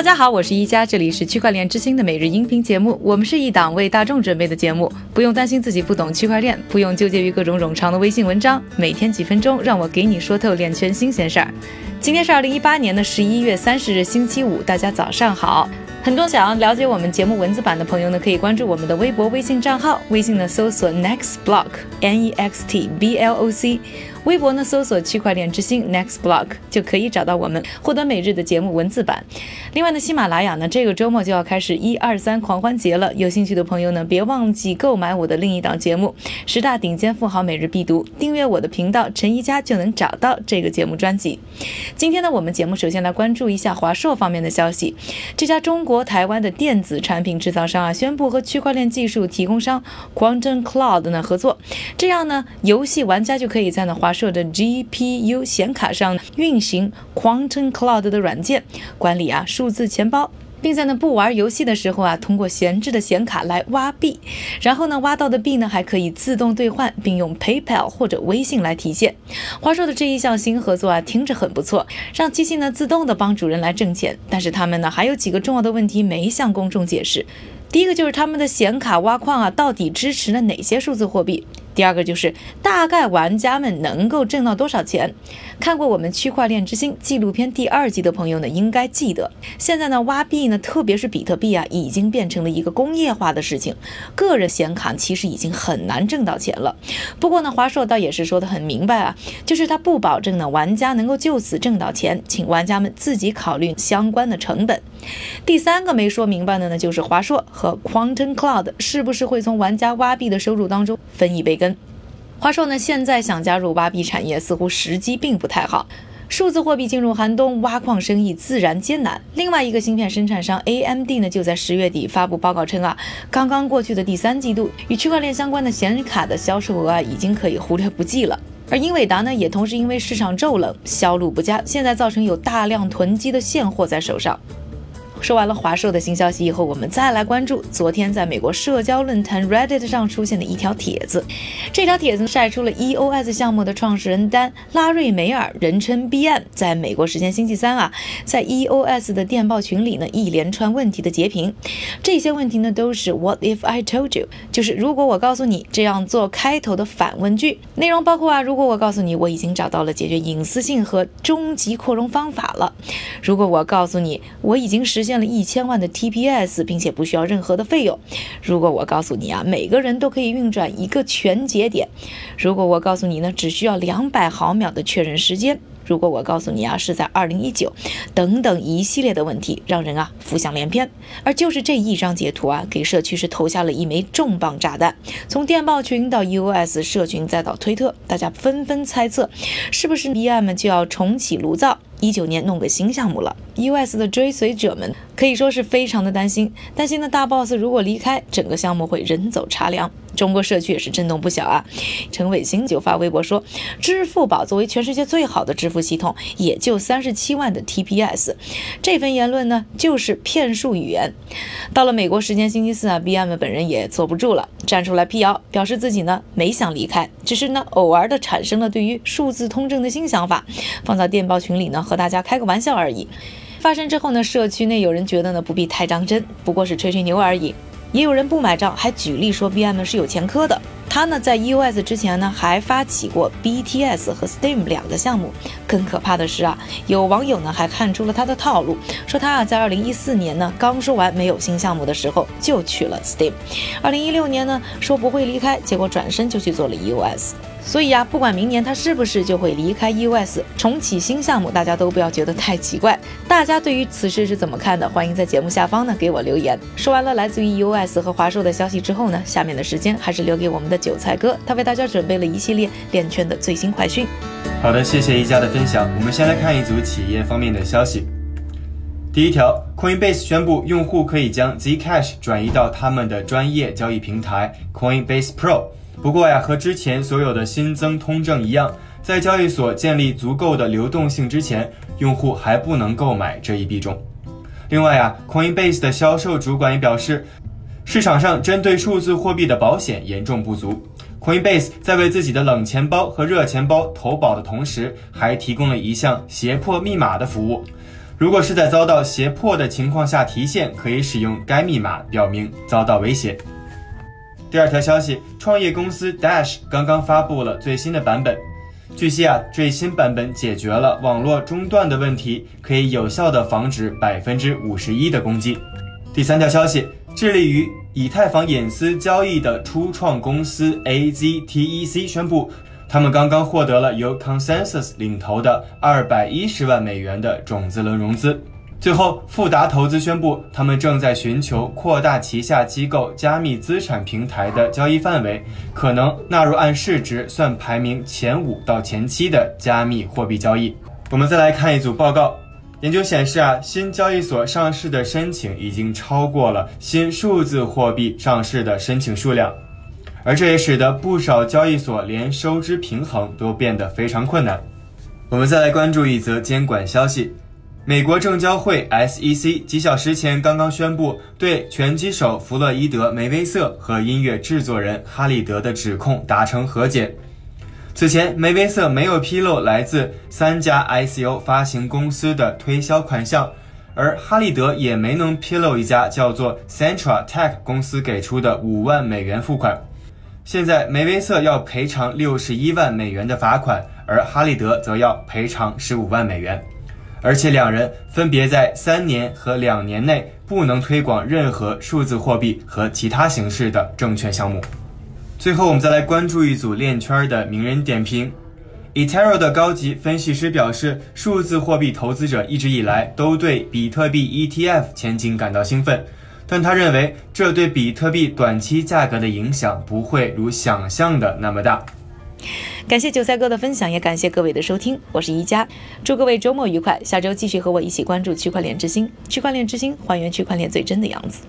大家好，我是一加，这里是区块链之星的每日音频节目。我们是一档为大众准备的节目，不用担心自己不懂区块链，不用纠结于各种冗长的微信文章，每天几分钟，让我给你说透链圈新鲜事儿。今天是二零一八年的十一月三十日，星期五，大家早上好。很多想要了解我们节目文字版的朋友呢，可以关注我们的微博、微信账号。微信呢搜索 Next Block，N E X T B L O C；微博呢搜索区块链之星 Next Block，就可以找到我们，获得每日的节目文字版。另外呢，喜马拉雅呢这个周末就要开始一二三狂欢节了，有兴趣的朋友呢，别忘记购买我的另一档节目《十大顶尖富豪每日必读》，订阅我的频道陈一佳就能找到这个节目专辑。今天呢，我们节目首先来关注一下华硕方面的消息，这家中。国台湾的电子产品制造商啊，宣布和区块链技术提供商 Quantum Cloud 呢合作，这样呢，游戏玩家就可以在呢华华硕的 GPU 显卡上运行 Quantum Cloud 的软件，管理啊数字钱包。并在呢不玩游戏的时候啊，通过闲置的显卡来挖币，然后呢挖到的币呢还可以自动兑换，并用 PayPal 或者微信来提现。华硕的这一项新合作啊，听着很不错，让机器呢自动的帮主人来挣钱。但是他们呢还有几个重要的问题没向公众解释。第一个就是他们的显卡挖矿啊，到底支持了哪些数字货币？第二个就是大概玩家们能够挣到多少钱？看过我们区块链之星纪录片第二集的朋友呢，应该记得，现在呢挖币呢，特别是比特币啊，已经变成了一个工业化的事情。个人显卡其实已经很难挣到钱了。不过呢，华硕倒也是说的很明白啊，就是他不保证呢玩家能够就此挣到钱，请玩家们自己考虑相关的成本。第三个没说明白的呢，就是华硕和 Quantum Cloud 是不是会从玩家挖币的收入当中分一杯羹？华硕呢，现在想加入挖币产业，似乎时机并不太好。数字货币进入寒冬，挖矿生意自然艰难。另外一个芯片生产商 AMD 呢，就在十月底发布报告称啊，刚刚过去的第三季度，与区块链相关的显卡的销售额啊，已经可以忽略不计了。而英伟达呢，也同时因为市场骤冷，销路不佳，现在造成有大量囤积的现货在手上。说完了华硕的新消息以后，我们再来关注昨天在美国社交论坛 Reddit 上出现的一条帖子。这条帖子晒出了 EOS 项目的创始人丹拉瑞梅尔，人称 BM，在美国时间星期三啊，在 EOS 的电报群里呢，一连串问题的截屏。这些问题呢，都是 What if I told you？就是如果我告诉你这样做开头的反问句。内容包括啊，如果我告诉你我已经找到了解决隐私性和终极扩容方法了；如果我告诉你我已经实现。建了一千万的 TPS，并且不需要任何的费用。如果我告诉你啊，每个人都可以运转一个全节点；如果我告诉你呢，只需要两百毫秒的确认时间；如果我告诉你啊，是在二零一九，等等一系列的问题，让人啊浮想联翩。而就是这一张截图啊，给社区是投下了一枚重磅炸弹。从电报群到 EOS 社群，再到推特，大家纷纷猜测，是不是 BM 就要重启炉灶？一九年弄个新项目了，EOS 的追随者们可以说是非常的担心，担心的大 boss 如果离开，整个项目会人走茶凉。中国社区也是震动不小啊！陈伟星就发微博说，支付宝作为全世界最好的支付系统，也就三十七万的 TPS，这份言论呢就是骗术语言。到了美国时间星期四啊，BM 本人也坐不住了，站出来辟谣，表示自己呢没想离开，只是呢偶尔的产生了对于数字通证的新想法，放在电报群里呢和大家开个玩笑而已。发生之后呢，社区内有人觉得呢不必太当真，不过是吹吹牛而已。也有人不买账，还举例说 BM 是有前科的。他呢，在 EOS 之前呢，还发起过 BTS 和 Steam 两个项目。更可怕的是啊，有网友呢还看出了他的套路，说他啊，在2014年呢，刚说完没有新项目的时候，就去了 Steam。2016年呢，说不会离开，结果转身就去做了 EOS。所以啊，不管明年他是不是就会离开 EOS 重启新项目，大家都不要觉得太奇怪。大家对于此事是怎么看的？欢迎在节目下方呢给我留言。说完了来自于 EOS 和华硕的消息之后呢，下面的时间还是留给我们的韭菜哥，他为大家准备了一系列链圈的最新快讯。好的，谢谢一家的分享。我们先来看一组企业方面的消息。第一条，Coinbase 宣布用户可以将 Zcash 转移到他们的专业交易平台 Coinbase Pro。不过呀，和之前所有的新增通证一样，在交易所建立足够的流动性之前，用户还不能购买这一币种。另外呀，Coinbase 的销售主管也表示，市场上针对数字货币的保险严重不足。Coinbase 在为自己的冷钱包和热钱包投保的同时，还提供了一项胁迫密码的服务。如果是在遭到胁迫的情况下提现，可以使用该密码表明遭到威胁。第二条消息，创业公司 Dash 刚刚发布了最新的版本。据悉啊，最新版本解决了网络中断的问题，可以有效的防止百分之五十一的攻击。第三条消息，致力于以太坊隐私交易的初创公司 AZTEC 宣布。他们刚刚获得了由 Consensus 领投的二百一十万美元的种子轮融资。最后，富达投资宣布，他们正在寻求扩大旗下机构加密资产平台的交易范围，可能纳入按市值算排名前五到前七的加密货币交易。我们再来看一组报告，研究显示啊，新交易所上市的申请已经超过了新数字货币上市的申请数量。而这也使得不少交易所连收支平衡都变得非常困难。我们再来关注一则监管消息：美国证交会 SEC 几小时前刚刚宣布对拳击手弗洛伊德·梅威瑟和音乐制作人哈利德的指控达成和解。此前，梅威瑟没有披露来自三家 ICO 发行公司的推销款项，而哈利德也没能披露一家叫做 Central Tech 公司给出的五万美元付款。现在梅威瑟要赔偿六十一万美元的罚款，而哈利德则要赔偿十五万美元，而且两人分别在三年和两年内不能推广任何数字货币和其他形式的证券项目。最后，我们再来关注一组链圈的名人点评。Etero 的高级分析师表示，数字货币投资者一直以来都对比特币 ETF 前景感到兴奋。但他认为，这对比特币短期价格的影响不会如想象的那么大。感谢韭菜哥的分享，也感谢各位的收听，我是宜佳，祝各位周末愉快，下周继续和我一起关注区块链之星，区块链之星还原区块链最真的样子。